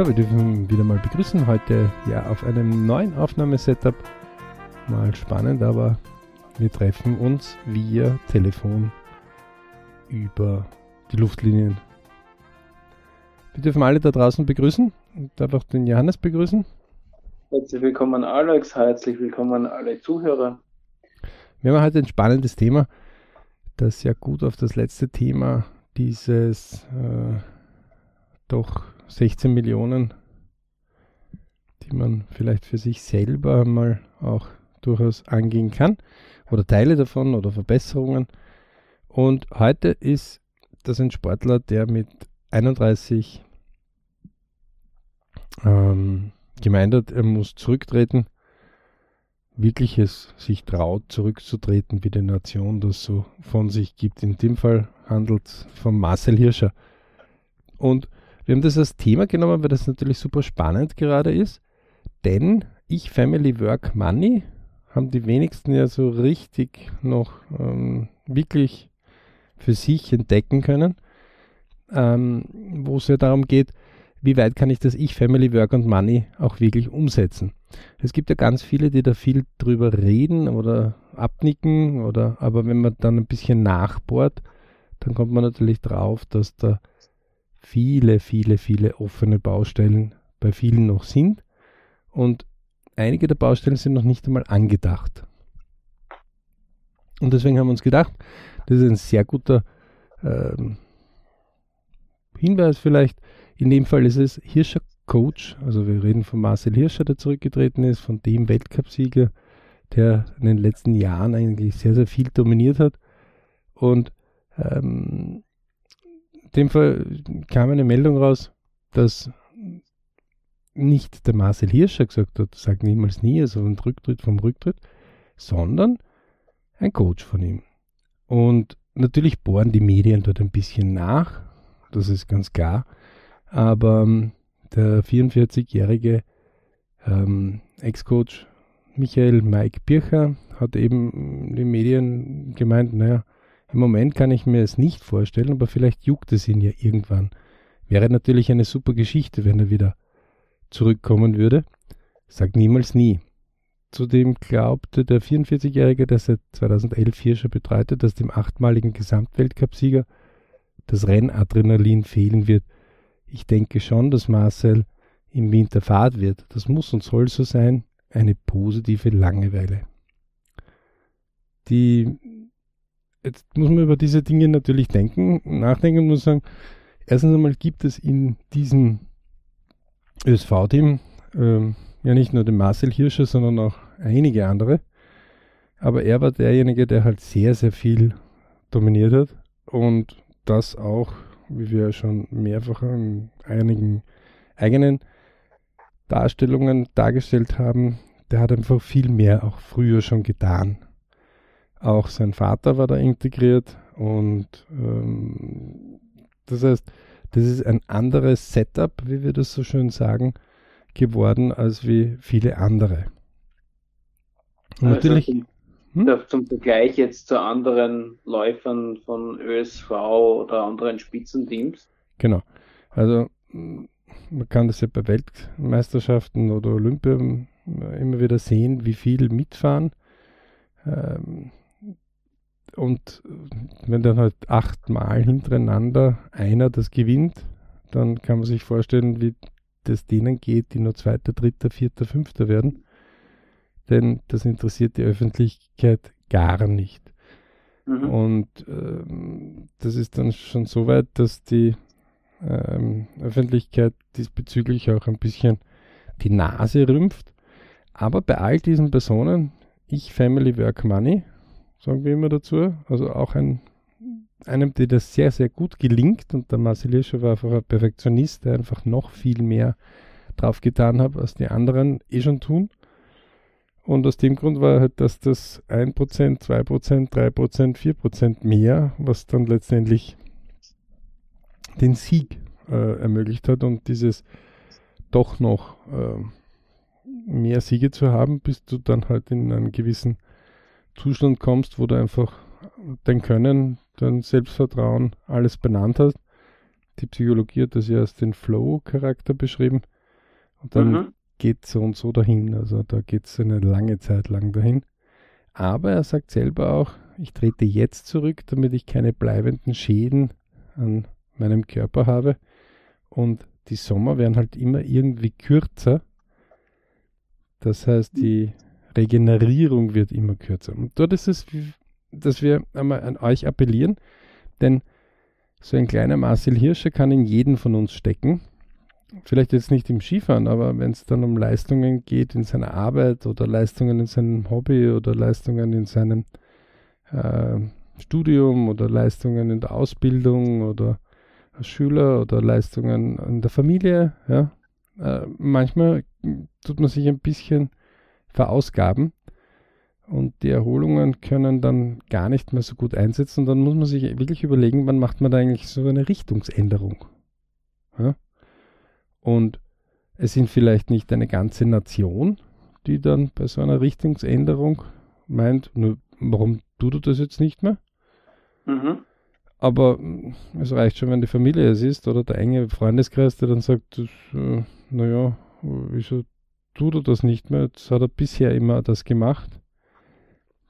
So, wir dürfen wieder mal begrüßen. Heute ja auf einem neuen Aufnahmesetup. Mal spannend, aber wir treffen uns via Telefon über die Luftlinien. Wir dürfen alle da draußen begrüßen. Ich darf auch den Johannes begrüßen. Herzlich willkommen, Alex. Herzlich willkommen, alle Zuhörer. Wir haben heute ein spannendes Thema, das ja gut auf das letzte Thema dieses äh, doch 16 Millionen, die man vielleicht für sich selber mal auch durchaus angehen kann oder Teile davon oder Verbesserungen. Und heute ist das ein Sportler, der mit 31 ähm, gemeint hat, er muss zurücktreten, wirklich es sich traut, zurückzutreten, wie die Nation das so von sich gibt. In dem Fall handelt es von Marcel Hirscher. Und wir haben das als Thema genommen, weil das natürlich super spannend gerade ist, denn ich, Family, Work, Money haben die wenigsten ja so richtig noch ähm, wirklich für sich entdecken können, ähm, wo es ja darum geht, wie weit kann ich das Ich, Family, Work und Money auch wirklich umsetzen. Es gibt ja ganz viele, die da viel drüber reden oder abnicken, oder aber wenn man dann ein bisschen nachbohrt, dann kommt man natürlich drauf, dass da viele, viele, viele offene Baustellen bei vielen noch sind. Und einige der Baustellen sind noch nicht einmal angedacht. Und deswegen haben wir uns gedacht, das ist ein sehr guter ähm, Hinweis vielleicht. In dem Fall ist es Hirscher Coach, also wir reden von Marcel Hirscher, der zurückgetreten ist, von dem Weltcupsieger, der in den letzten Jahren eigentlich sehr, sehr viel dominiert hat. Und ähm, dem Fall kam eine Meldung raus, dass nicht der Marcel Hirscher gesagt hat, sagt niemals nie, also ein Rücktritt vom Rücktritt, sondern ein Coach von ihm. Und natürlich bohren die Medien dort ein bisschen nach, das ist ganz klar, aber ähm, der 44-jährige ähm, Ex-Coach Michael Mike Bircher hat eben den Medien gemeint, naja, im Moment kann ich mir es nicht vorstellen, aber vielleicht juckt es ihn ja irgendwann. Wäre natürlich eine super Geschichte, wenn er wieder zurückkommen würde. Sagt niemals nie. Zudem glaubte der 44-Jährige, der seit 2011 hier schon betreitet, dass dem achtmaligen Gesamtweltcupsieger das Rennadrenalin fehlen wird. Ich denke schon, dass Marcel im Winter Fahrt wird. Das muss und soll so sein. Eine positive Langeweile. Die jetzt muss man über diese Dinge natürlich denken, nachdenken und muss sagen, erstens einmal gibt es in diesem ÖSV-Team ähm, ja nicht nur den Marcel Hirscher, sondern auch einige andere. Aber er war derjenige, der halt sehr, sehr viel dominiert hat und das auch, wie wir schon mehrfach in einigen eigenen Darstellungen dargestellt haben, der hat einfach viel mehr auch früher schon getan auch sein Vater war da integriert und ähm, das heißt, das ist ein anderes Setup, wie wir das so schön sagen, geworden als wie viele andere. Also natürlich. Zum, hm? zum Vergleich jetzt zu anderen Läufern von ÖSV oder anderen Spitzenteams. Genau. Also man kann das ja bei Weltmeisterschaften oder Olympia immer wieder sehen, wie viel mitfahren. Ähm, und wenn dann halt achtmal hintereinander einer das gewinnt, dann kann man sich vorstellen, wie das denen geht, die nur Zweiter, Dritter, Vierter, Fünfter werden. Denn das interessiert die Öffentlichkeit gar nicht. Mhm. Und ähm, das ist dann schon so weit, dass die ähm, Öffentlichkeit diesbezüglich auch ein bisschen die Nase rümpft. Aber bei all diesen Personen, ich, Family, Work, Money, sagen wir immer dazu. Also auch ein, einem, der das sehr, sehr gut gelingt und der Marcel Hirscher war einfach ein Perfektionist, der einfach noch viel mehr drauf getan hat, als die anderen eh schon tun. Und aus dem Grund war halt, dass das 1%, 2%, 3%, 4% mehr, was dann letztendlich den Sieg äh, ermöglicht hat und dieses doch noch äh, mehr Siege zu haben, bis du dann halt in einem gewissen Zustand kommst, wo du einfach dein Können, dein Selbstvertrauen, alles benannt hast. Die Psychologie hat das ja als den Flow-Charakter beschrieben. Und dann mhm. geht so und so dahin. Also da geht es eine lange Zeit lang dahin. Aber er sagt selber auch, ich trete jetzt zurück, damit ich keine bleibenden Schäden an meinem Körper habe. Und die Sommer werden halt immer irgendwie kürzer. Das heißt, die Regenerierung wird immer kürzer. Und dort ist es, dass wir einmal an euch appellieren, denn so ein kleiner Marcel Hirscher kann in jeden von uns stecken. Vielleicht jetzt nicht im Skifahren, aber wenn es dann um Leistungen geht in seiner Arbeit oder Leistungen in seinem Hobby oder Leistungen in seinem äh, Studium oder Leistungen in der Ausbildung oder als Schüler oder Leistungen in der Familie, ja, äh, manchmal tut man sich ein bisschen verausgaben und die Erholungen können dann gar nicht mehr so gut einsetzen. Und dann muss man sich wirklich überlegen, wann macht man da eigentlich so eine Richtungsänderung. Ja? Und es sind vielleicht nicht eine ganze Nation, die dann bei so einer Richtungsänderung meint, nur, warum tut er das jetzt nicht mehr? Mhm. Aber es reicht schon, wenn die Familie es ist oder der enge Freundeskreis, der dann sagt, äh, naja, wieso tut er das nicht mehr? Jetzt hat er bisher immer das gemacht.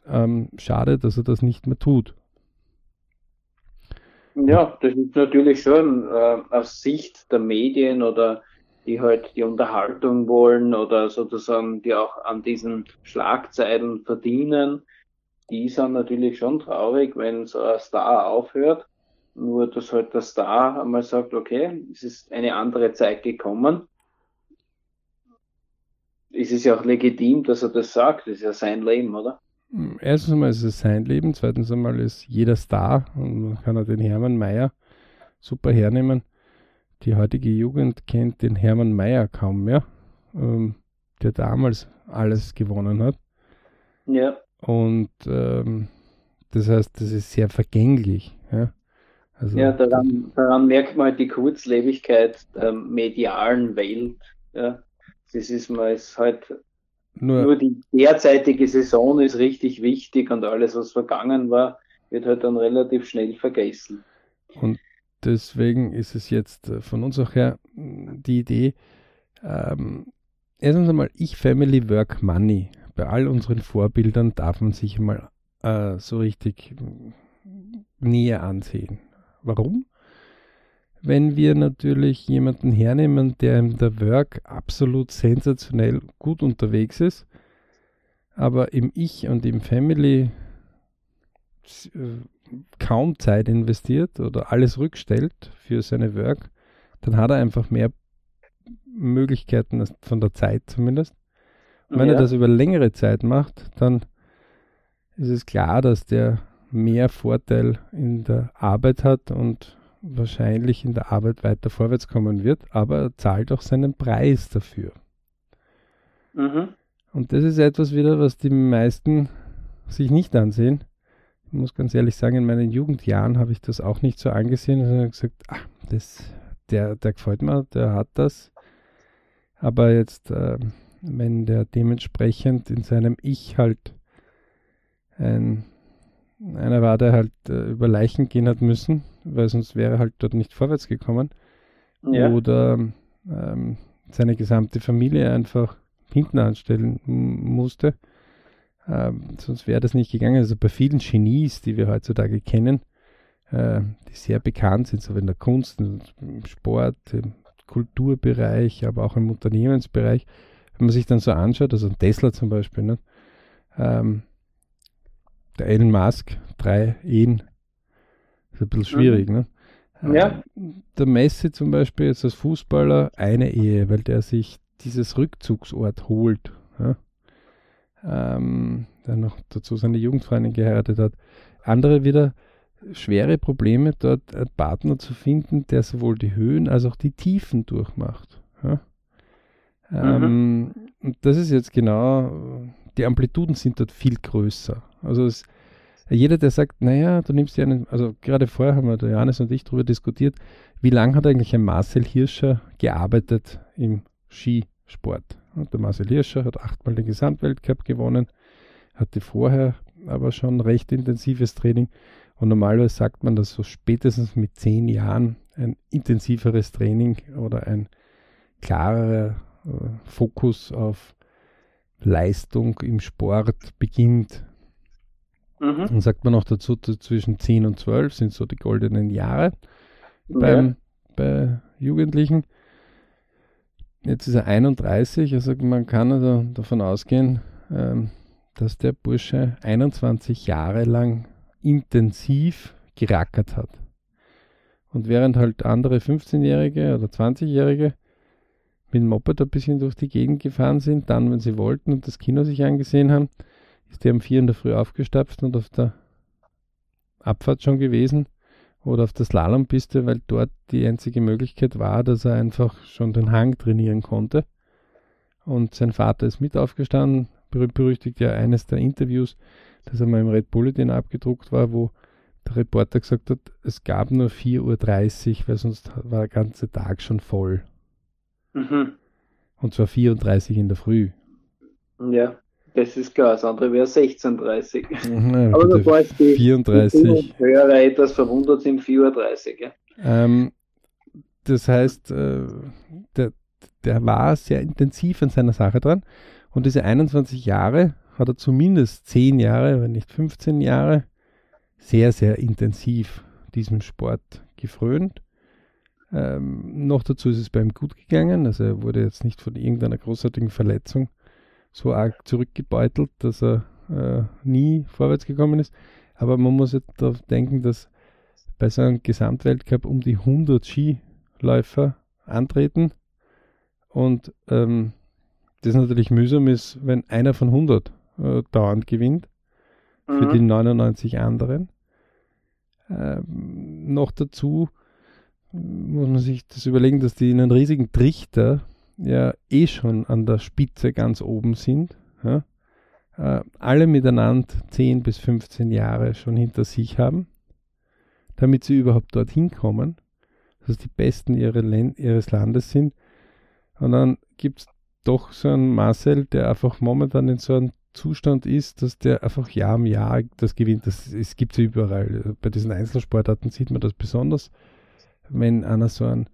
Ähm, schade, dass er das nicht mehr tut. Ja, das ist natürlich schon äh, aus Sicht der Medien oder die halt die Unterhaltung wollen oder sozusagen die auch an diesen Schlagzeilen verdienen, die sind natürlich schon traurig, wenn so ein Star aufhört. Nur, dass halt der Star einmal sagt, okay, es ist eine andere Zeit gekommen. Es ist ja auch legitim, dass er das sagt. Das ist ja sein Leben, oder? Erstens einmal ist es sein Leben. Zweitens einmal ist jeder Star und man kann auch den Hermann Mayer super hernehmen. Die heutige Jugend kennt den Hermann Mayer kaum mehr, ähm, der damals alles gewonnen hat. Ja. Und ähm, das heißt, das ist sehr vergänglich. Ja, also, ja daran, daran, merkt man halt die Kurzlebigkeit der medialen Welt. Ja. Das ist mal ist halt nur, nur die derzeitige Saison ist richtig wichtig und alles, was vergangen war, wird halt dann relativ schnell vergessen. Und deswegen ist es jetzt äh, von uns auch her die Idee, ähm, erstens einmal, ich Family Work Money bei all unseren Vorbildern darf man sich mal äh, so richtig näher ansehen. Warum? Wenn wir natürlich jemanden hernehmen, der in der Work absolut sensationell gut unterwegs ist, aber im Ich und im Family äh, kaum Zeit investiert oder alles rückstellt für seine Work, dann hat er einfach mehr Möglichkeiten von der Zeit zumindest. Und wenn ja. er das über längere Zeit macht, dann ist es klar, dass der mehr Vorteil in der Arbeit hat und wahrscheinlich in der Arbeit weiter vorwärts kommen wird, aber er zahlt auch seinen Preis dafür. Mhm. Und das ist etwas wieder, was die meisten sich nicht ansehen. Ich muss ganz ehrlich sagen, in meinen Jugendjahren habe ich das auch nicht so angesehen. Ich habe gesagt, ah, das, der, der gefällt mir, der hat das. Aber jetzt äh, wenn der dementsprechend in seinem Ich halt ein, einer war, der halt äh, über Leichen gehen hat müssen, weil sonst wäre er halt dort nicht vorwärts gekommen. Ja. Oder ähm, seine gesamte Familie einfach hinten anstellen musste. Ähm, sonst wäre das nicht gegangen. Also bei vielen Genies, die wir heutzutage kennen, äh, die sehr bekannt sind, so in der Kunst, im Sport, im Kulturbereich, aber auch im Unternehmensbereich, wenn man sich dann so anschaut, also Tesla zum Beispiel, ne? ähm, der Elon Musk, drei Ehen, ist ein bisschen schwierig, mhm. ne? Ja. Ähm, der Messi zum Beispiel jetzt als Fußballer eine Ehe, weil der sich dieses Rückzugsort holt. Ja? Ähm, der noch dazu seine Jugendfreundin geheiratet hat. Andere wieder schwere Probleme, dort einen Partner zu finden, der sowohl die Höhen als auch die Tiefen durchmacht. Ja? Ähm, mhm. Und das ist jetzt genau, die Amplituden sind dort viel größer. Also es, jeder, der sagt, naja, du nimmst ja einen, also gerade vorher haben wir, der Johannes und ich darüber diskutiert, wie lange hat eigentlich ein Marcel Hirscher gearbeitet im Skisport? Und der Marcel Hirscher hat achtmal den Gesamtweltcup gewonnen, hatte vorher aber schon recht intensives Training. Und normalerweise sagt man, dass so spätestens mit zehn Jahren ein intensiveres Training oder ein klarerer äh, Fokus auf Leistung im Sport beginnt. Mhm. Dann sagt man auch dazu, zwischen 10 und 12 sind so die goldenen Jahre beim, ja. bei Jugendlichen. Jetzt ist er 31, also man kann also davon ausgehen, ähm, dass der Bursche 21 Jahre lang intensiv gerackert hat. Und während halt andere 15-Jährige oder 20-Jährige mit dem Moped ein bisschen durch die Gegend gefahren sind, dann, wenn sie wollten und das Kino sich angesehen haben, ist der um vier in der Früh aufgestapft und auf der Abfahrt schon gewesen oder auf der Slalompiste, weil dort die einzige Möglichkeit war, dass er einfach schon den Hang trainieren konnte. Und sein Vater ist mit aufgestanden, berühmt-berüchtigt ja eines der Interviews, das einmal im Red Bulletin abgedruckt war, wo der Reporter gesagt hat, es gab nur 4.30 Uhr, weil sonst war der ganze Tag schon voll. Mhm. Und zwar 34 in der Früh. Ja, das ist klar. Das andere wäre 16.30 mhm, Aber bevor es die 34. Hörer etwas verwundert sind, 4.30 Uhr. Ja. Ähm, das heißt, äh, der, der war sehr intensiv an seiner Sache dran. Und diese 21 Jahre hat er zumindest 10 Jahre, wenn nicht 15 Jahre, sehr, sehr intensiv diesem Sport gefrönt. Ähm, noch dazu ist es bei ihm gut gegangen, also er wurde jetzt nicht von irgendeiner großartigen Verletzung so arg zurückgebeutelt, dass er äh, nie vorwärts gekommen ist. Aber man muss jetzt darauf denken, dass bei so einem Gesamtweltcup um die 100 Skiläufer antreten und ähm, das natürlich mühsam ist, wenn einer von 100 äh, dauernd gewinnt für mhm. die 99 anderen. Ähm, noch dazu muss man sich das überlegen, dass die in einem riesigen Trichter ja eh schon an der Spitze ganz oben sind. Ja? Äh, alle miteinander 10 bis 15 Jahre schon hinter sich haben, damit sie überhaupt dorthin kommen, dass die Besten ihre ihres Landes sind. Und dann gibt es doch so einen Marcel, der einfach momentan in so einem Zustand ist, dass der einfach Jahr um Jahr das gewinnt. Das, das gibt es ja überall. Bei diesen Einzelsportarten sieht man das besonders wenn einer so einen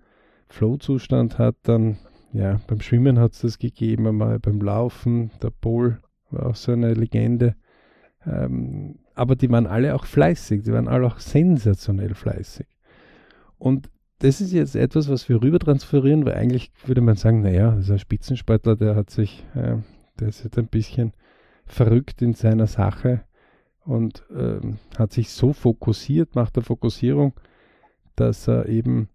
Flow-Zustand hat, dann, ja, beim Schwimmen hat es das gegeben, einmal beim Laufen, der Pol war auch so eine Legende. Ähm, aber die waren alle auch fleißig, die waren alle auch sensationell fleißig. Und das ist jetzt etwas, was wir rüber transferieren, weil eigentlich würde man sagen, naja, das ist ein Spitzensportler, der hat sich, äh, der ist jetzt ein bisschen verrückt in seiner Sache und äh, hat sich so fokussiert, macht der Fokussierung, dass er eben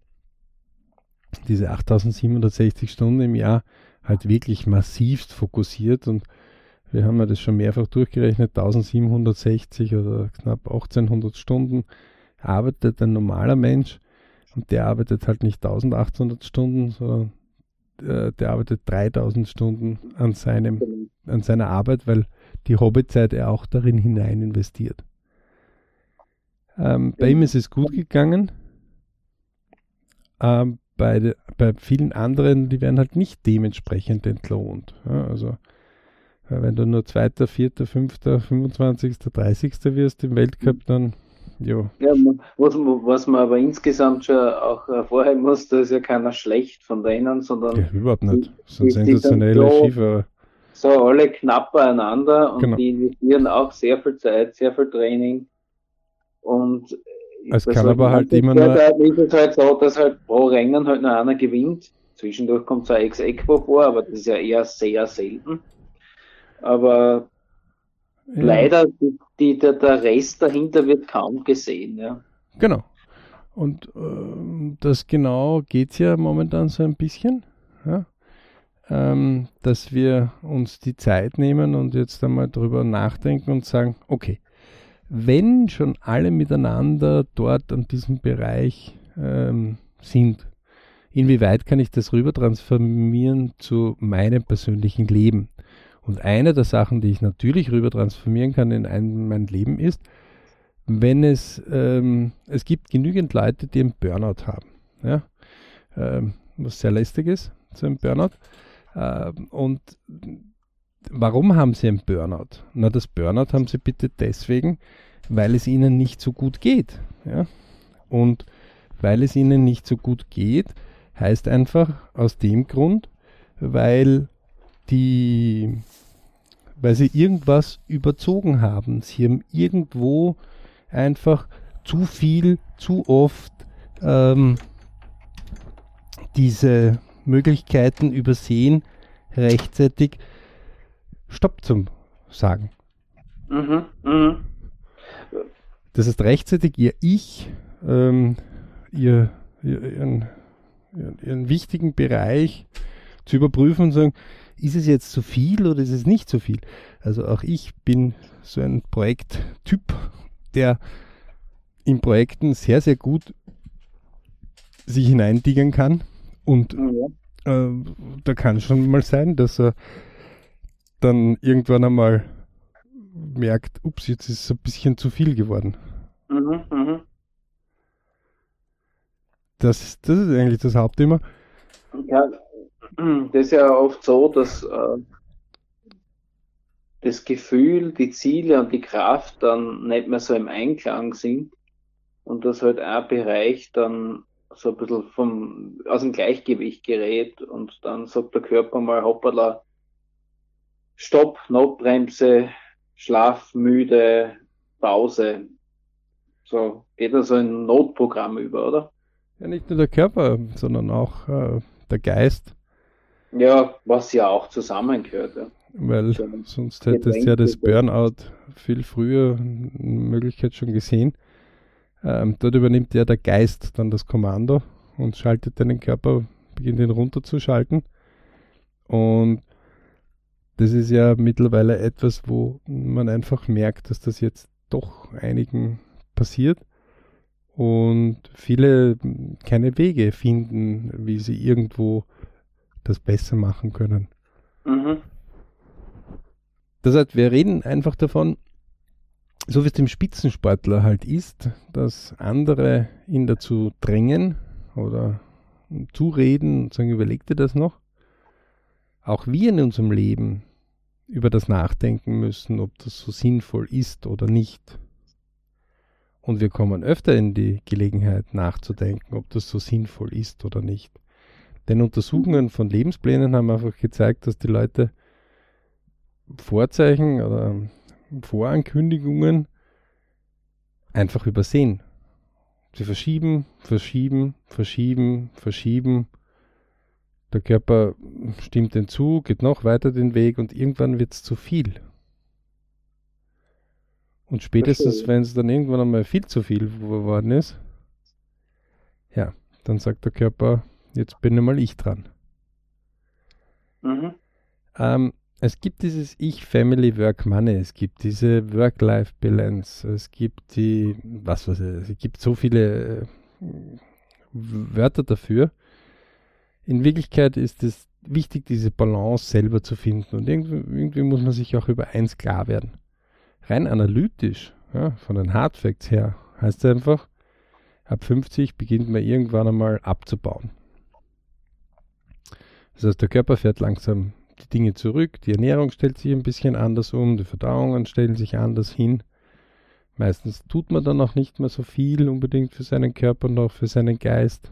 diese 8760 Stunden im Jahr halt wirklich massivst fokussiert und wir haben ja das schon mehrfach durchgerechnet, 1760 oder knapp 1800 Stunden arbeitet ein normaler Mensch und der arbeitet halt nicht 1800 Stunden, sondern äh, der arbeitet 3000 Stunden an, seinem, an seiner Arbeit, weil die Hobbyzeit er auch darin hinein investiert. Ähm, bei ihm ist es gut gegangen. Ähm, bei, de, bei vielen anderen, die werden halt nicht dementsprechend entlohnt. Ja, also äh, wenn du nur Zweiter, Vierter, Fünfter, 25., 30. wirst im Weltcup, dann jo. ja. Was, was man aber insgesamt schon auch hervorheben muss, da ist ja keiner schlecht von denen, sondern. Ja, überhaupt nicht. Das sind sensationelle so, Skifahrer. So alle knapp beieinander und genau. die investieren auch sehr viel Zeit, sehr viel Training. Und es kann aber halt immer nur. Da ist es halt so, dass halt pro Rennen halt nur einer gewinnt. Zwischendurch kommt zwar Ex-Equo vor, aber das ist ja eher sehr selten. Aber ja. leider, die, die, der, der Rest dahinter wird kaum gesehen. Ja. Genau. Und äh, das genau geht es ja momentan so ein bisschen. Ja? Ähm, dass wir uns die Zeit nehmen und jetzt einmal drüber nachdenken und sagen, okay, wenn schon alle miteinander dort an diesem Bereich ähm, sind, inwieweit kann ich das rüber transformieren zu meinem persönlichen Leben? Und eine der Sachen, die ich natürlich rüber transformieren kann in ein, mein Leben ist, wenn es, ähm, es gibt genügend Leute, die einen Burnout haben. Ja? Ähm, was sehr lästig ist, so ein Burnout. Ähm, und Warum haben sie einen Burnout? Na, das Burnout haben sie bitte deswegen, weil es ihnen nicht so gut geht. Ja? Und weil es ihnen nicht so gut geht, heißt einfach aus dem Grund, weil die, weil sie irgendwas überzogen haben. Sie haben irgendwo einfach zu viel, zu oft ähm, diese Möglichkeiten übersehen, rechtzeitig Stopp zu sagen. Mhm, mh. Das heißt, rechtzeitig ihr Ich, ähm, ihr, ihr, ihren, ihren wichtigen Bereich zu überprüfen und sagen, ist es jetzt zu viel oder ist es nicht zu viel? Also auch ich bin so ein Projekttyp, der in Projekten sehr, sehr gut sich hineindigern kann. Und ja. äh, da kann schon mal sein, dass er dann irgendwann einmal merkt, ups, jetzt ist es ein bisschen zu viel geworden. Mhm, mh. das, das ist eigentlich das Hauptthema. Ja, das ist ja oft so, dass äh, das Gefühl, die Ziele und die Kraft dann nicht mehr so im Einklang sind und dass halt ein Bereich dann so ein bisschen vom, aus dem Gleichgewicht gerät und dann sagt der Körper mal hoppala, Stopp, Notbremse, Schlaf, müde, Pause. So geht das so ein Notprogramm über, oder? Ja, nicht nur der Körper, sondern auch äh, der Geist. Ja, was ja auch zusammengehört. Ja. Weil so sonst hättest du ja das Burnout viel früher in Möglichkeit schon gesehen. Ähm, dort übernimmt ja der Geist dann das Kommando und schaltet deinen Körper, beginnt ihn runterzuschalten. Und das ist ja mittlerweile etwas, wo man einfach merkt, dass das jetzt doch einigen passiert und viele keine Wege finden, wie sie irgendwo das besser machen können. Mhm. Das heißt, wir reden einfach davon, so wie es dem Spitzensportler halt ist, dass andere ihn dazu drängen oder zureden und sagen, überleg dir das noch. Auch wir in unserem Leben über das nachdenken müssen, ob das so sinnvoll ist oder nicht. Und wir kommen öfter in die Gelegenheit nachzudenken, ob das so sinnvoll ist oder nicht. Denn Untersuchungen von Lebensplänen haben einfach gezeigt, dass die Leute Vorzeichen oder Vorankündigungen einfach übersehen. Sie verschieben, verschieben, verschieben, verschieben. Der Körper stimmt hinzu, geht noch weiter den Weg und irgendwann wird es zu viel. Und spätestens, wenn es dann irgendwann einmal viel zu viel geworden ist, ja, dann sagt der Körper, jetzt bin einmal ich dran. Mhm. Ähm, es gibt dieses Ich, Family, Work, Money, es gibt diese Work-Life-Balance, es gibt die, was weiß ich, es gibt so viele äh, Wörter dafür. In Wirklichkeit ist es wichtig, diese Balance selber zu finden und irgendwie, irgendwie muss man sich auch über eins klar werden. Rein analytisch, ja, von den Hardfacts her, heißt es einfach, ab 50 beginnt man irgendwann einmal abzubauen. Das heißt, der Körper fährt langsam die Dinge zurück, die Ernährung stellt sich ein bisschen anders um, die Verdauungen stellen sich anders hin. Meistens tut man dann auch nicht mehr so viel unbedingt für seinen Körper und auch für seinen Geist.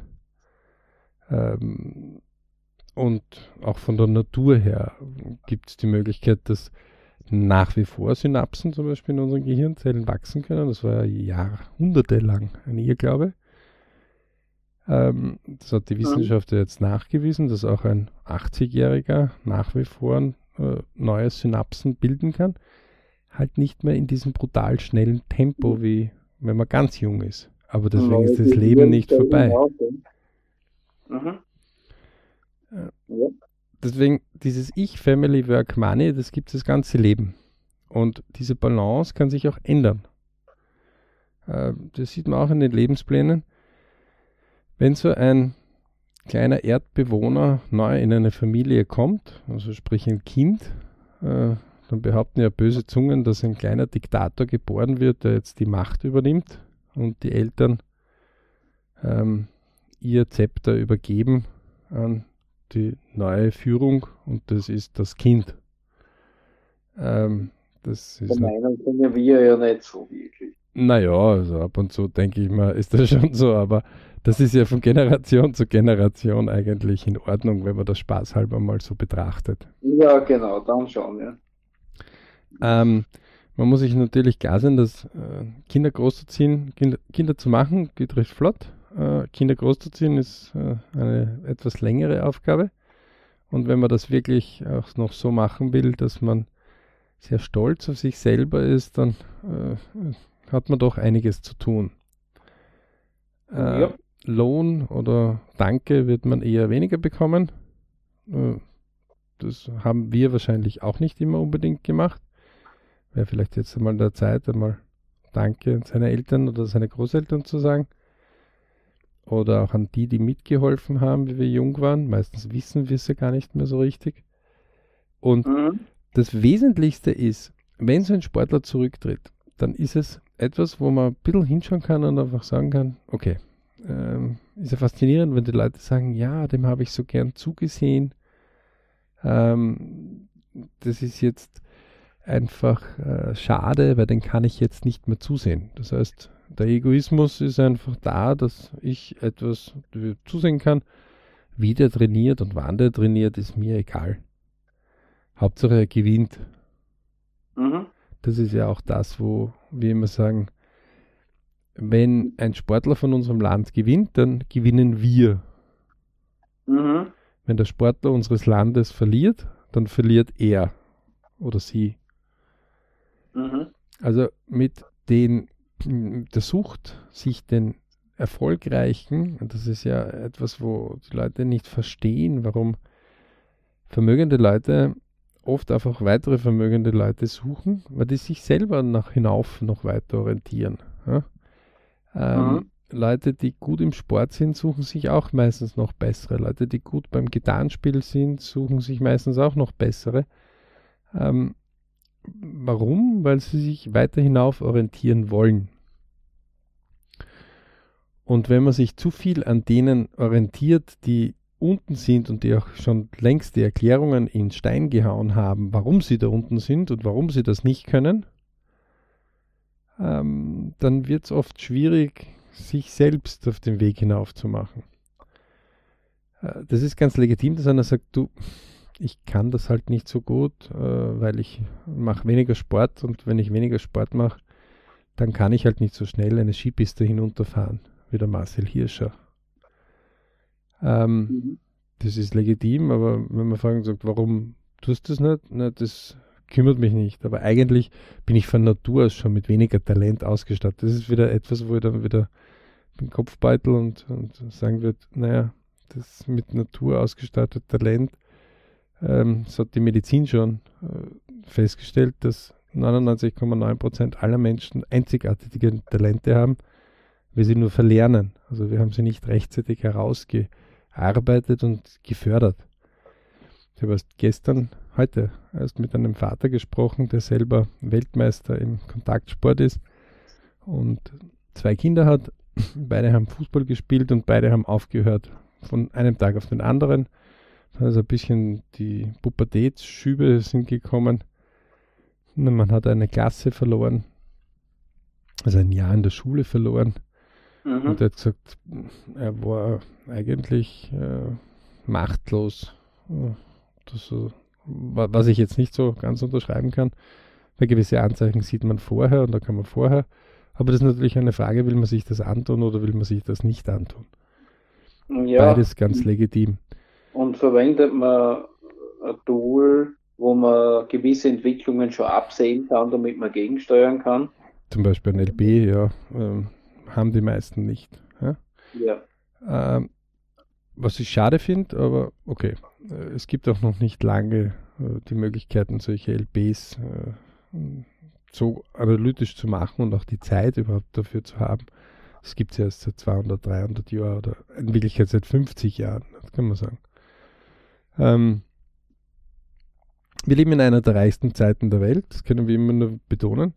Ähm, und auch von der Natur her gibt es die Möglichkeit, dass nach wie vor Synapsen zum Beispiel in unseren Gehirnzellen wachsen können. Das war jahrhundertelang ein Irrglaube. Ähm, das hat die Wissenschaft ja jetzt nachgewiesen, dass auch ein 80-Jähriger nach wie vor äh, neue Synapsen bilden kann. Halt nicht mehr in diesem brutal schnellen Tempo, wie wenn man ganz jung ist. Aber deswegen ist das Leben nicht vorbei. Mhm. Ja. Deswegen dieses Ich, Family, Work, Money, das gibt es das ganze Leben. Und diese Balance kann sich auch ändern. Äh, das sieht man auch in den Lebensplänen. Wenn so ein kleiner Erdbewohner neu in eine Familie kommt, also sprich ein Kind, äh, dann behaupten ja böse Zungen, dass ein kleiner Diktator geboren wird, der jetzt die Macht übernimmt und die Eltern ähm, ihr Zepter übergeben an die neue Führung und das ist das Kind. Ähm, das ist Der Meinung sind wir ja nicht so wirklich. Naja, also ab und zu denke ich mal, ist das schon so, aber das ist ja von Generation zu Generation eigentlich in Ordnung, wenn man das spaßhalber mal so betrachtet. Ja, genau, dann schon, ja. Ähm, man muss sich natürlich klar sein, dass äh, Kinder großzuziehen, Kinder, Kinder zu machen, geht recht flott. Äh, Kinder großzuziehen ist äh, eine etwas längere Aufgabe. Und wenn man das wirklich auch noch so machen will, dass man sehr stolz auf sich selber ist, dann äh, hat man doch einiges zu tun. Äh, ja. Lohn oder Danke wird man eher weniger bekommen. Äh, das haben wir wahrscheinlich auch nicht immer unbedingt gemacht. Wäre vielleicht jetzt einmal der Zeit, einmal Danke an seine Eltern oder seine Großeltern zu sagen. Oder auch an die, die mitgeholfen haben, wie wir jung waren. Meistens wissen wir es ja gar nicht mehr so richtig. Und mhm. das Wesentlichste ist, wenn so ein Sportler zurücktritt, dann ist es etwas, wo man ein bisschen hinschauen kann und einfach sagen kann, okay, ähm, ist ja faszinierend, wenn die Leute sagen, ja, dem habe ich so gern zugesehen. Ähm, das ist jetzt einfach äh, schade, weil den kann ich jetzt nicht mehr zusehen. Das heißt, der Egoismus ist einfach da, dass ich etwas zusehen kann. Wie der trainiert und wann der trainiert, ist mir egal. Hauptsache er gewinnt. Mhm. Das ist ja auch das, wo wir immer sagen, wenn ein Sportler von unserem Land gewinnt, dann gewinnen wir. Mhm. Wenn der Sportler unseres Landes verliert, dann verliert er oder sie. Mhm. Also mit den, der Sucht, sich den Erfolgreichen, und das ist ja etwas, wo die Leute nicht verstehen, warum vermögende Leute oft einfach weitere vermögende Leute suchen, weil die sich selber nach hinauf noch weiter orientieren. Ja? Ähm, mhm. Leute, die gut im Sport sind, suchen sich auch meistens noch bessere. Leute, die gut beim Gitarrenspiel sind, suchen sich meistens auch noch bessere. Ähm, warum? Weil sie sich weiter hinauf orientieren wollen. Und wenn man sich zu viel an denen orientiert, die unten sind und die auch schon längst die Erklärungen in Stein gehauen haben, warum sie da unten sind und warum sie das nicht können, ähm, dann wird es oft schwierig, sich selbst auf den Weg hinauf zu machen. Äh, das ist ganz legitim, dass einer sagt, du, ich kann das halt nicht so gut, äh, weil ich mache weniger Sport und wenn ich weniger Sport mache, dann kann ich halt nicht so schnell eine Skipiste hinunterfahren, wie der Marcel Hirscher. Ähm, mhm. Das ist legitim, aber wenn man fragen sagt, warum tust du das nicht? Na, das kümmert mich nicht. Aber eigentlich bin ich von Natur aus schon mit weniger Talent ausgestattet. Das ist wieder etwas, wo ich dann wieder den Kopf beitel und, und sagen würde, naja, das mit Natur ausgestattet Talent, ähm, das hat die Medizin schon äh, festgestellt, dass 99,9% aller Menschen einzigartige Talente haben, wir sie nur verlernen. Also wir haben sie nicht rechtzeitig herausgearbeitet und gefördert. Ich habe erst gestern, heute, erst mit einem Vater gesprochen, der selber Weltmeister im Kontaktsport ist und zwei Kinder hat. Beide haben Fußball gespielt und beide haben aufgehört von einem Tag auf den anderen. Also ein bisschen die Pubertätsschübe sind gekommen. Man hat eine Klasse verloren, also ein Jahr in der Schule verloren. Mhm. Und er hat gesagt, er war eigentlich äh, machtlos. Das, was ich jetzt nicht so ganz unterschreiben kann. Weil gewisse Anzeichen sieht man vorher und da kann man vorher. Aber das ist natürlich eine Frage, will man sich das antun oder will man sich das nicht antun? Ja. Beides ganz legitim. Und verwendet man ein Tool, wo man gewisse Entwicklungen schon absehen kann, damit man gegensteuern kann? Zum Beispiel ein LB, ja, ähm, haben die meisten nicht. Ja. ja. Ähm, was ich schade finde, aber okay. Äh, es gibt auch noch nicht lange äh, die Möglichkeiten, solche LBs äh, so analytisch zu machen und auch die Zeit überhaupt dafür zu haben. Das gibt es ja erst seit 200, 300 Jahren oder in Wirklichkeit seit 50 Jahren, das kann man sagen. Ähm, wir leben in einer der reichsten Zeiten der Welt, das können wir immer nur betonen.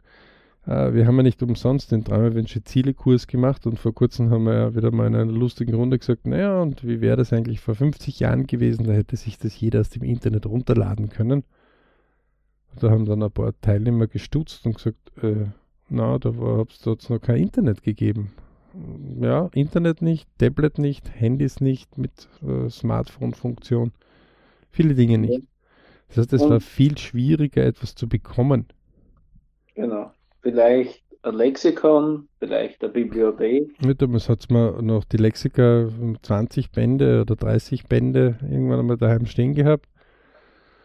Äh, wir haben ja nicht umsonst den Träumerwünsche Ziele-Kurs gemacht und vor kurzem haben wir ja wieder mal in einer lustigen Runde gesagt, naja, und wie wäre das eigentlich vor 50 Jahren gewesen? Da hätte sich das jeder aus dem Internet runterladen können. Da haben dann ein paar Teilnehmer gestutzt und gesagt, äh, na, da hat es noch kein Internet gegeben. ja, Internet nicht, Tablet nicht, Handys nicht mit äh, Smartphone-Funktion, viele Dinge nicht. Das heißt, es war viel schwieriger, etwas zu bekommen. Genau. Vielleicht ein Lexikon, vielleicht eine Bibliothek. Ja, damals hat es mir noch die Lexika 20 Bände oder 30 Bände irgendwann einmal daheim stehen gehabt.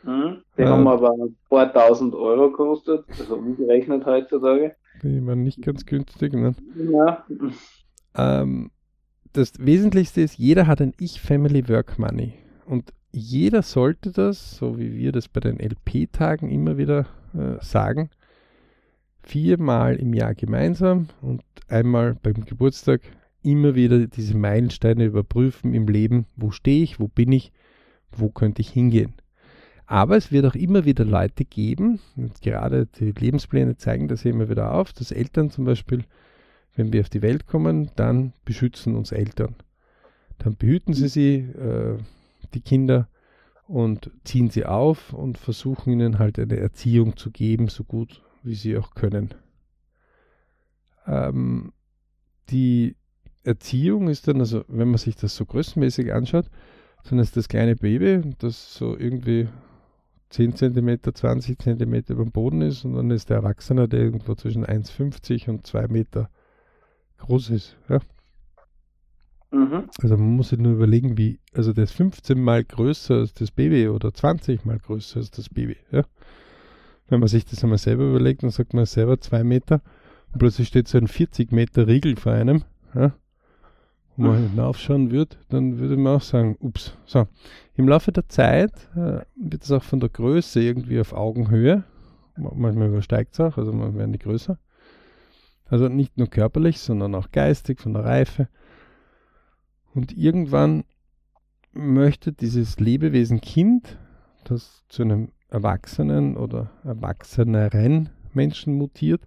Mhm. Die äh, haben aber ein paar tausend Euro gekostet, also umgerechnet heutzutage. Die waren nicht ganz günstig, ne? Ja. Ähm, das Wesentlichste ist, jeder hat ein Ich-Family Work Money. Und jeder sollte das, so wie wir das bei den LP-Tagen immer wieder äh, sagen, viermal im Jahr gemeinsam und einmal beim Geburtstag immer wieder diese Meilensteine überprüfen im Leben. Wo stehe ich? Wo bin ich? Wo könnte ich hingehen? Aber es wird auch immer wieder Leute geben, und gerade die Lebenspläne zeigen das immer wieder auf, dass Eltern zum Beispiel, wenn wir auf die Welt kommen, dann beschützen uns Eltern. Dann behüten sie sie, äh, die Kinder, und ziehen sie auf und versuchen ihnen halt eine Erziehung zu geben, so gut wie sie auch können. Ähm, die Erziehung ist dann, also wenn man sich das so größenmäßig anschaut, dann ist das kleine Baby, das so irgendwie 10 cm, 20 cm beim Boden ist und dann ist der Erwachsene, der irgendwo zwischen 1,50 und 2 Meter groß ist. Ja? Mhm. Also man muss sich nur überlegen, wie, also ist 15 mal größer als das Baby oder 20 mal größer als das Baby. Ja? Wenn man sich das einmal selber überlegt, dann sagt man selber 2 Meter und plötzlich steht so ein 40 Meter Riegel vor einem. Ja? Wenn man mhm. hinaufschauen würde, dann würde man auch sagen, ups. So, im Laufe der Zeit äh, wird es auch von der Größe irgendwie auf Augenhöhe. Manchmal übersteigt es auch, also man werden die größer. Also nicht nur körperlich, sondern auch geistig, von der Reife. Und irgendwann möchte dieses Lebewesen Kind, das zu einem erwachsenen oder erwachseneren Menschen mutiert,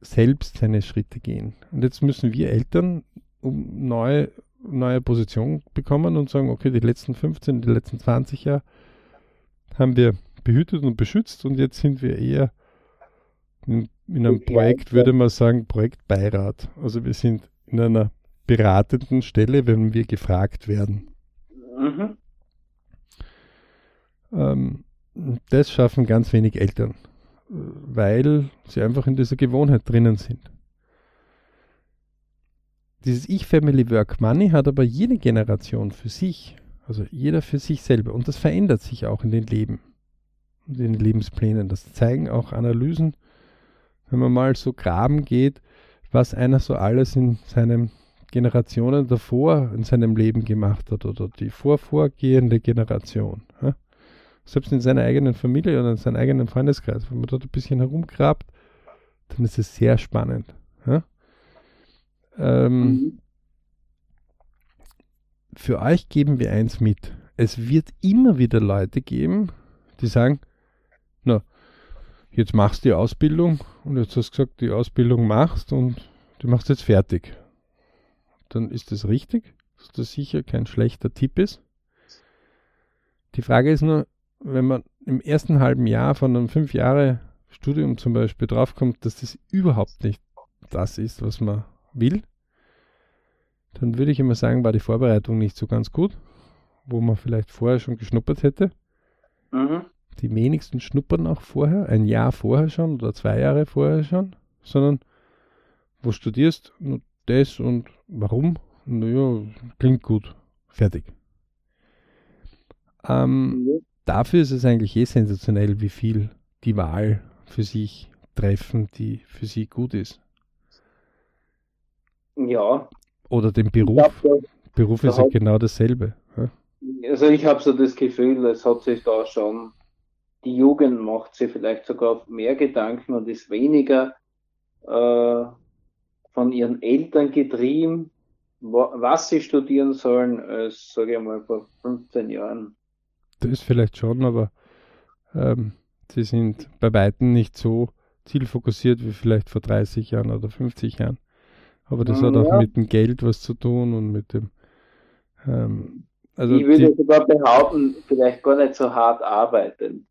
selbst seine Schritte gehen. Und jetzt müssen wir Eltern um neue, neue Position bekommen und sagen, okay, die letzten 15, die letzten 20 Jahre haben wir behütet und beschützt und jetzt sind wir eher in, in einem Projekt, würde man sagen, Projektbeirat. Also wir sind in einer beratenden Stelle, wenn wir gefragt werden. Mhm. Ähm, das schaffen ganz wenig Eltern, weil sie einfach in dieser Gewohnheit drinnen sind. Dieses Ich-Family Work Money hat aber jede Generation für sich, also jeder für sich selber. Und das verändert sich auch in den Leben, in den Lebensplänen. Das zeigen auch Analysen, wenn man mal so graben geht, was einer so alles in seinem Generationen davor in seinem Leben gemacht hat oder die vorvorgehende Generation. Ja? Selbst in seiner eigenen Familie oder in seinem eigenen Freundeskreis. Wenn man dort ein bisschen herumgrabt, dann ist es sehr spannend. Ja? Ähm, mhm. Für euch geben wir eins mit. Es wird immer wieder Leute geben, die sagen, na, jetzt machst du die Ausbildung und jetzt hast du gesagt, die Ausbildung machst und du machst jetzt fertig dann ist das richtig, dass das sicher kein schlechter Tipp ist. Die Frage ist nur, wenn man im ersten halben Jahr von einem fünf Jahre Studium zum Beispiel draufkommt, dass das überhaupt nicht das ist, was man will, dann würde ich immer sagen, war die Vorbereitung nicht so ganz gut, wo man vielleicht vorher schon geschnuppert hätte. Mhm. Die wenigsten schnuppern auch vorher, ein Jahr vorher schon oder zwei Jahre vorher schon, sondern wo studierst, das und warum? Naja, klingt gut. Fertig. Ähm, ja. Dafür ist es eigentlich eh sensationell, wie viel die Wahl für sich treffen, die für sie gut ist. Ja. Oder den Beruf. Glaub, Beruf ist ja genau dasselbe. Ja? Also ich habe so das Gefühl, es hat sich da schon, die Jugend macht sich vielleicht sogar mehr Gedanken und ist weniger äh, von ihren Eltern getrieben, was sie studieren sollen, als, sage ich mal, vor 15 Jahren. Das vielleicht schon, aber ähm, sie sind bei Weitem nicht so zielfokussiert wie vielleicht vor 30 Jahren oder 50 Jahren. Aber das hat auch mit dem Geld was zu tun und mit dem. Ähm, also ich würde die, sogar behaupten, vielleicht gar nicht so hart arbeiten.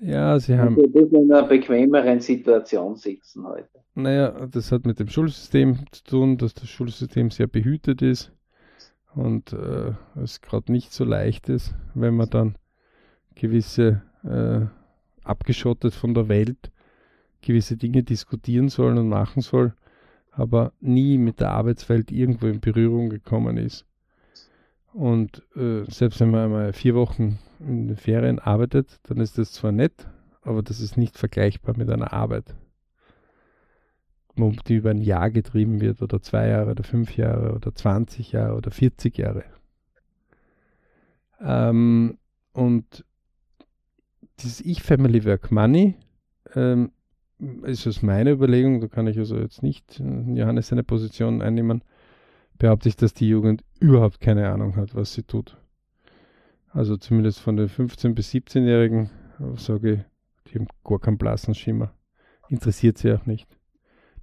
Ja, sie haben. ein bisschen in einer bequemeren Situation sitzen heute. Naja, das hat mit dem Schulsystem zu tun, dass das Schulsystem sehr behütet ist und äh, es gerade nicht so leicht ist, wenn man dann gewisse äh, abgeschottet von der Welt gewisse Dinge diskutieren soll und machen soll, aber nie mit der Arbeitswelt irgendwo in Berührung gekommen ist. Und äh, selbst wenn man einmal vier Wochen in den Ferien arbeitet, dann ist das zwar nett, aber das ist nicht vergleichbar mit einer Arbeit, die über ein Jahr getrieben wird oder zwei Jahre oder fünf Jahre oder 20 Jahre oder 40 Jahre. Ähm, und dieses Ich-Family Work Money ähm, ist aus meiner Überlegung, da kann ich also jetzt nicht Johannes seine Position einnehmen, behaupte ich, dass die Jugend überhaupt keine Ahnung hat, was sie tut. Also zumindest von den 15- bis 17-Jährigen sage ich, die haben gar keinen blassen Schimmer. Interessiert sie auch nicht.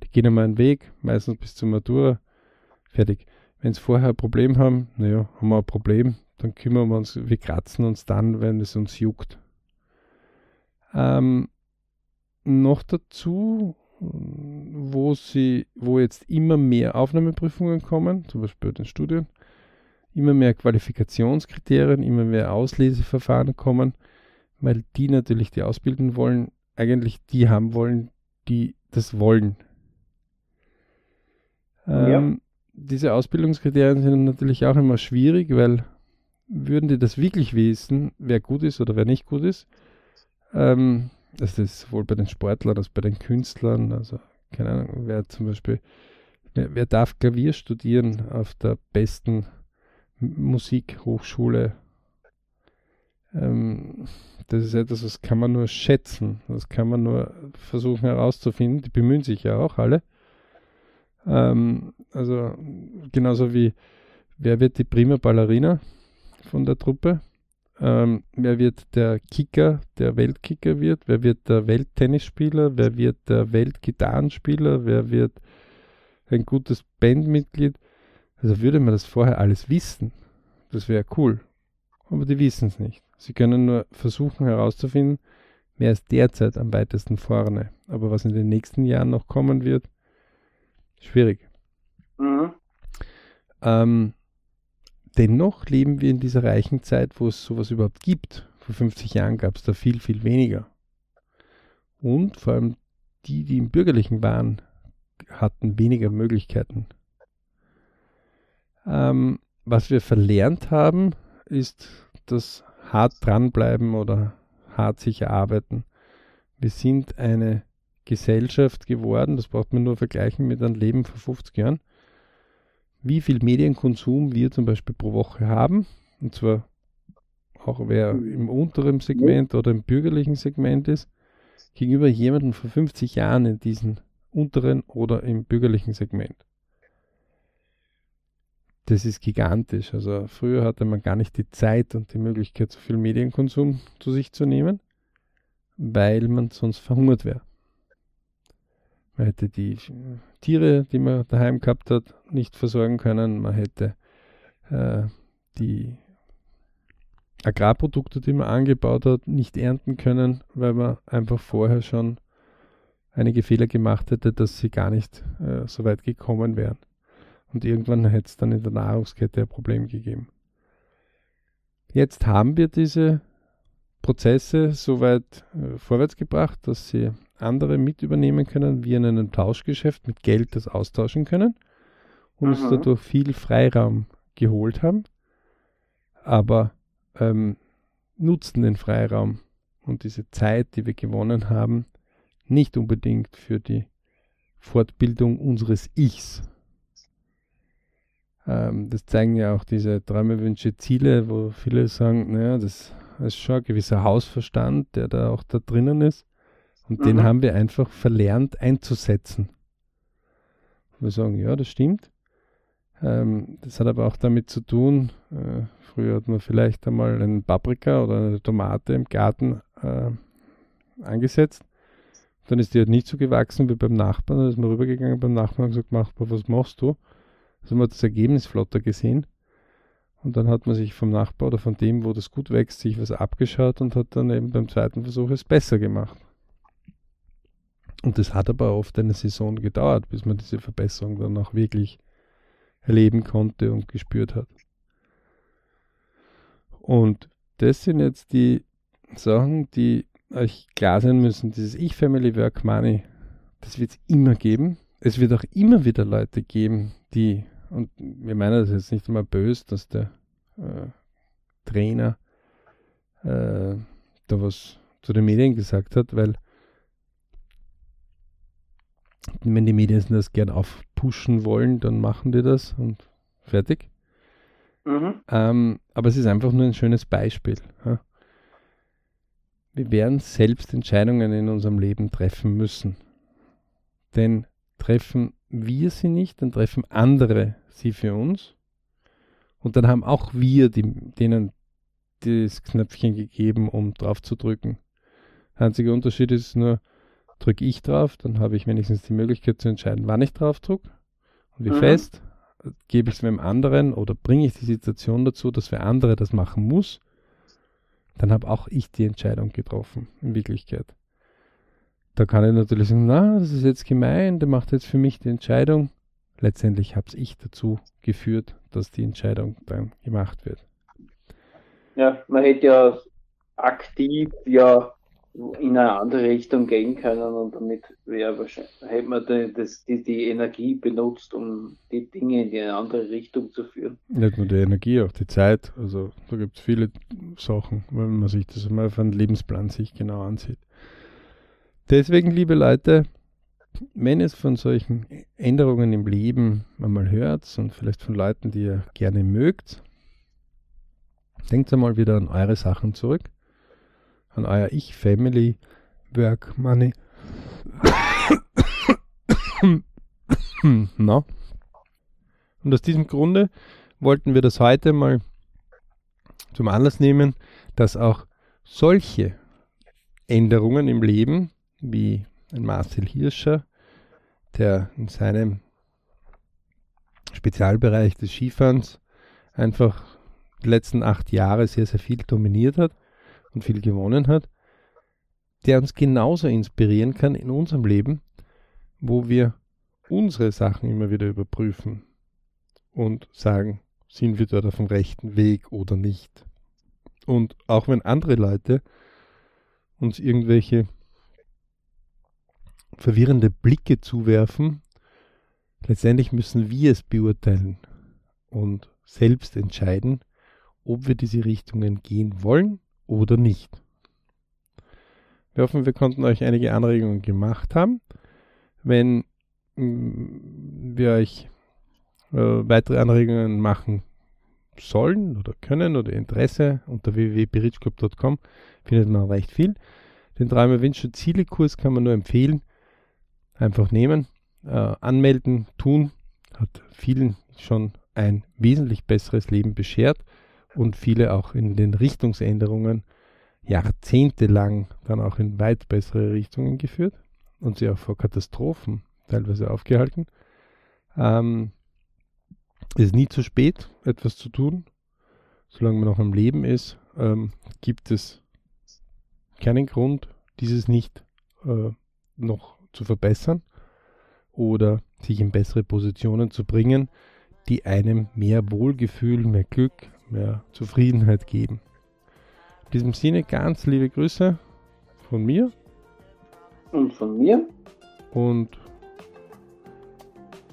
Die gehen einmal einen Weg, meistens bis zur Matura, fertig. Wenn sie vorher ein Problem haben, naja, haben wir ein Problem, dann kümmern wir uns, wir kratzen uns dann, wenn es uns juckt. Ähm, noch dazu, wo sie, wo jetzt immer mehr Aufnahmeprüfungen kommen, zum Beispiel bei den Studien, immer mehr Qualifikationskriterien, immer mehr Ausleseverfahren kommen, weil die natürlich die ausbilden wollen, eigentlich die haben wollen, die das wollen. Ähm, ja. Diese Ausbildungskriterien sind natürlich auch immer schwierig, weil würden die das wirklich wissen, wer gut ist oder wer nicht gut ist, ähm, das ist sowohl bei den Sportlern als bei den Künstlern, also keine Ahnung, wer zum Beispiel, wer, wer darf Klavier studieren auf der besten Musikhochschule? Ähm, das ist etwas, das kann man nur schätzen, das kann man nur versuchen herauszufinden. Die bemühen sich ja auch alle. Ähm, also genauso wie, wer wird die prima Ballerina von der Truppe? Ähm, wer wird der Kicker, der Weltkicker wird? Wer wird der Welttennisspieler? Wer wird der Weltgitarrenspieler? Wer wird ein gutes Bandmitglied? Also würde man das vorher alles wissen. Das wäre cool. Aber die wissen es nicht. Sie können nur versuchen herauszufinden, wer ist derzeit am weitesten vorne. Aber was in den nächsten Jahren noch kommen wird, schwierig. Mhm. Ähm, Dennoch leben wir in dieser reichen Zeit, wo es sowas überhaupt gibt. Vor 50 Jahren gab es da viel, viel weniger. Und vor allem die, die im Bürgerlichen waren, hatten weniger Möglichkeiten. Ähm, was wir verlernt haben, ist das hart dranbleiben oder hart sich erarbeiten. Wir sind eine Gesellschaft geworden, das braucht man nur vergleichen mit einem Leben vor 50 Jahren, wie viel Medienkonsum wir zum Beispiel pro Woche haben. Und zwar auch wer im unteren Segment oder im bürgerlichen Segment ist, gegenüber jemandem vor 50 Jahren in diesem unteren oder im bürgerlichen Segment. Das ist gigantisch. Also früher hatte man gar nicht die Zeit und die Möglichkeit, so viel Medienkonsum zu sich zu nehmen, weil man sonst verhungert wäre. Man hätte die Tiere, die man daheim gehabt hat, nicht versorgen können. Man hätte äh, die Agrarprodukte, die man angebaut hat, nicht ernten können, weil man einfach vorher schon einige Fehler gemacht hätte, dass sie gar nicht äh, so weit gekommen wären. Und irgendwann hätte es dann in der Nahrungskette ein Problem gegeben. Jetzt haben wir diese Prozesse so weit äh, vorwärts gebracht, dass sie andere mit übernehmen können, wir in einem Tauschgeschäft mit Geld das austauschen können und uns dadurch viel Freiraum geholt haben, aber ähm, nutzen den Freiraum und diese Zeit, die wir gewonnen haben, nicht unbedingt für die Fortbildung unseres Ichs. Ähm, das zeigen ja auch diese Träume, Wünsche, Ziele, wo viele sagen, naja, das ist schon ein gewisser Hausverstand, der da auch da drinnen ist. Und mhm. den haben wir einfach verlernt einzusetzen. Wir sagen, ja, das stimmt. Ähm, das hat aber auch damit zu tun, äh, früher hat man vielleicht einmal einen Paprika oder eine Tomate im Garten äh, angesetzt. Dann ist die halt nicht so gewachsen wie beim Nachbarn. Dann ist man rübergegangen beim Nachbarn und gesagt, Nachbar, was machst du? Also man hat das Ergebnis flotter gesehen. Und dann hat man sich vom Nachbar oder von dem, wo das gut wächst, sich was abgeschaut und hat dann eben beim zweiten Versuch es besser gemacht. Und das hat aber oft eine Saison gedauert, bis man diese Verbesserung dann auch wirklich erleben konnte und gespürt hat. Und das sind jetzt die Sachen, die euch klar sein müssen. Dieses Ich-Family Work Money, das wird es immer geben. Es wird auch immer wieder Leute geben, die, und wir meinen das jetzt nicht immer böse, dass der äh, Trainer äh, da was zu den Medien gesagt hat, weil wenn die Medien das gern aufpushen wollen, dann machen die das und fertig. Mhm. Ähm, aber es ist einfach nur ein schönes Beispiel. Ja. Wir werden selbst Entscheidungen in unserem Leben treffen müssen. Denn treffen wir sie nicht, dann treffen andere sie für uns. Und dann haben auch wir die, denen das Knöpfchen gegeben, um drauf zu drücken. Der einzige Unterschied ist nur, drücke ich drauf, dann habe ich wenigstens die Möglichkeit zu entscheiden, wann ich drauf drücke und wie mhm. fest. Gebe ich es einem anderen oder bringe ich die Situation dazu, dass wer andere das machen muss, dann habe auch ich die Entscheidung getroffen, in Wirklichkeit. Da kann ich natürlich sagen, na, das ist jetzt gemein, der macht jetzt für mich die Entscheidung. Letztendlich habe es ich dazu geführt, dass die Entscheidung dann gemacht wird. Ja, man hätte ja aktiv ja in eine andere Richtung gehen können und damit wäre wahrscheinlich, hätte man die, das, die, die Energie benutzt, um die Dinge in eine andere Richtung zu führen. Nicht nur die Energie, auch die Zeit. Also da gibt es viele Sachen, wenn man sich das mal auf einen Lebensplan sich genau ansieht. Deswegen, liebe Leute, wenn es von solchen Änderungen im Leben einmal hört und vielleicht von Leuten, die ihr gerne mögt, denkt einmal wieder an eure Sachen zurück an euer Ich, Family, Work, Money. no. Und aus diesem Grunde wollten wir das heute mal zum Anlass nehmen, dass auch solche Änderungen im Leben, wie ein Marcel Hirscher, der in seinem Spezialbereich des Skifahrens einfach die letzten acht Jahre sehr, sehr viel dominiert hat, und viel gewonnen hat, der uns genauso inspirieren kann in unserem Leben, wo wir unsere Sachen immer wieder überprüfen und sagen, sind wir dort auf dem rechten Weg oder nicht. Und auch wenn andere Leute uns irgendwelche verwirrende Blicke zuwerfen, letztendlich müssen wir es beurteilen und selbst entscheiden, ob wir diese Richtungen gehen wollen oder nicht. Wir hoffen, wir konnten euch einige Anregungen gemacht haben. Wenn mm, wir euch äh, weitere Anregungen machen sollen oder können oder Interesse unter www.berichclub.com findet man recht viel. Den Träume, Wünsche, Ziele Kurs kann man nur empfehlen. Einfach nehmen, äh, anmelden, tun. Hat vielen schon ein wesentlich besseres Leben beschert und viele auch in den Richtungsänderungen jahrzehntelang dann auch in weit bessere Richtungen geführt und sie auch vor Katastrophen teilweise aufgehalten. Ähm, es ist nie zu spät, etwas zu tun. Solange man noch am Leben ist, ähm, gibt es keinen Grund, dieses nicht äh, noch zu verbessern oder sich in bessere Positionen zu bringen, die einem mehr Wohlgefühl, mehr Glück, mehr Zufriedenheit geben. In diesem Sinne ganz liebe Grüße von mir. Und von mir. Und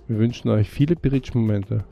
wir wünschen euch viele Bridge-Momente.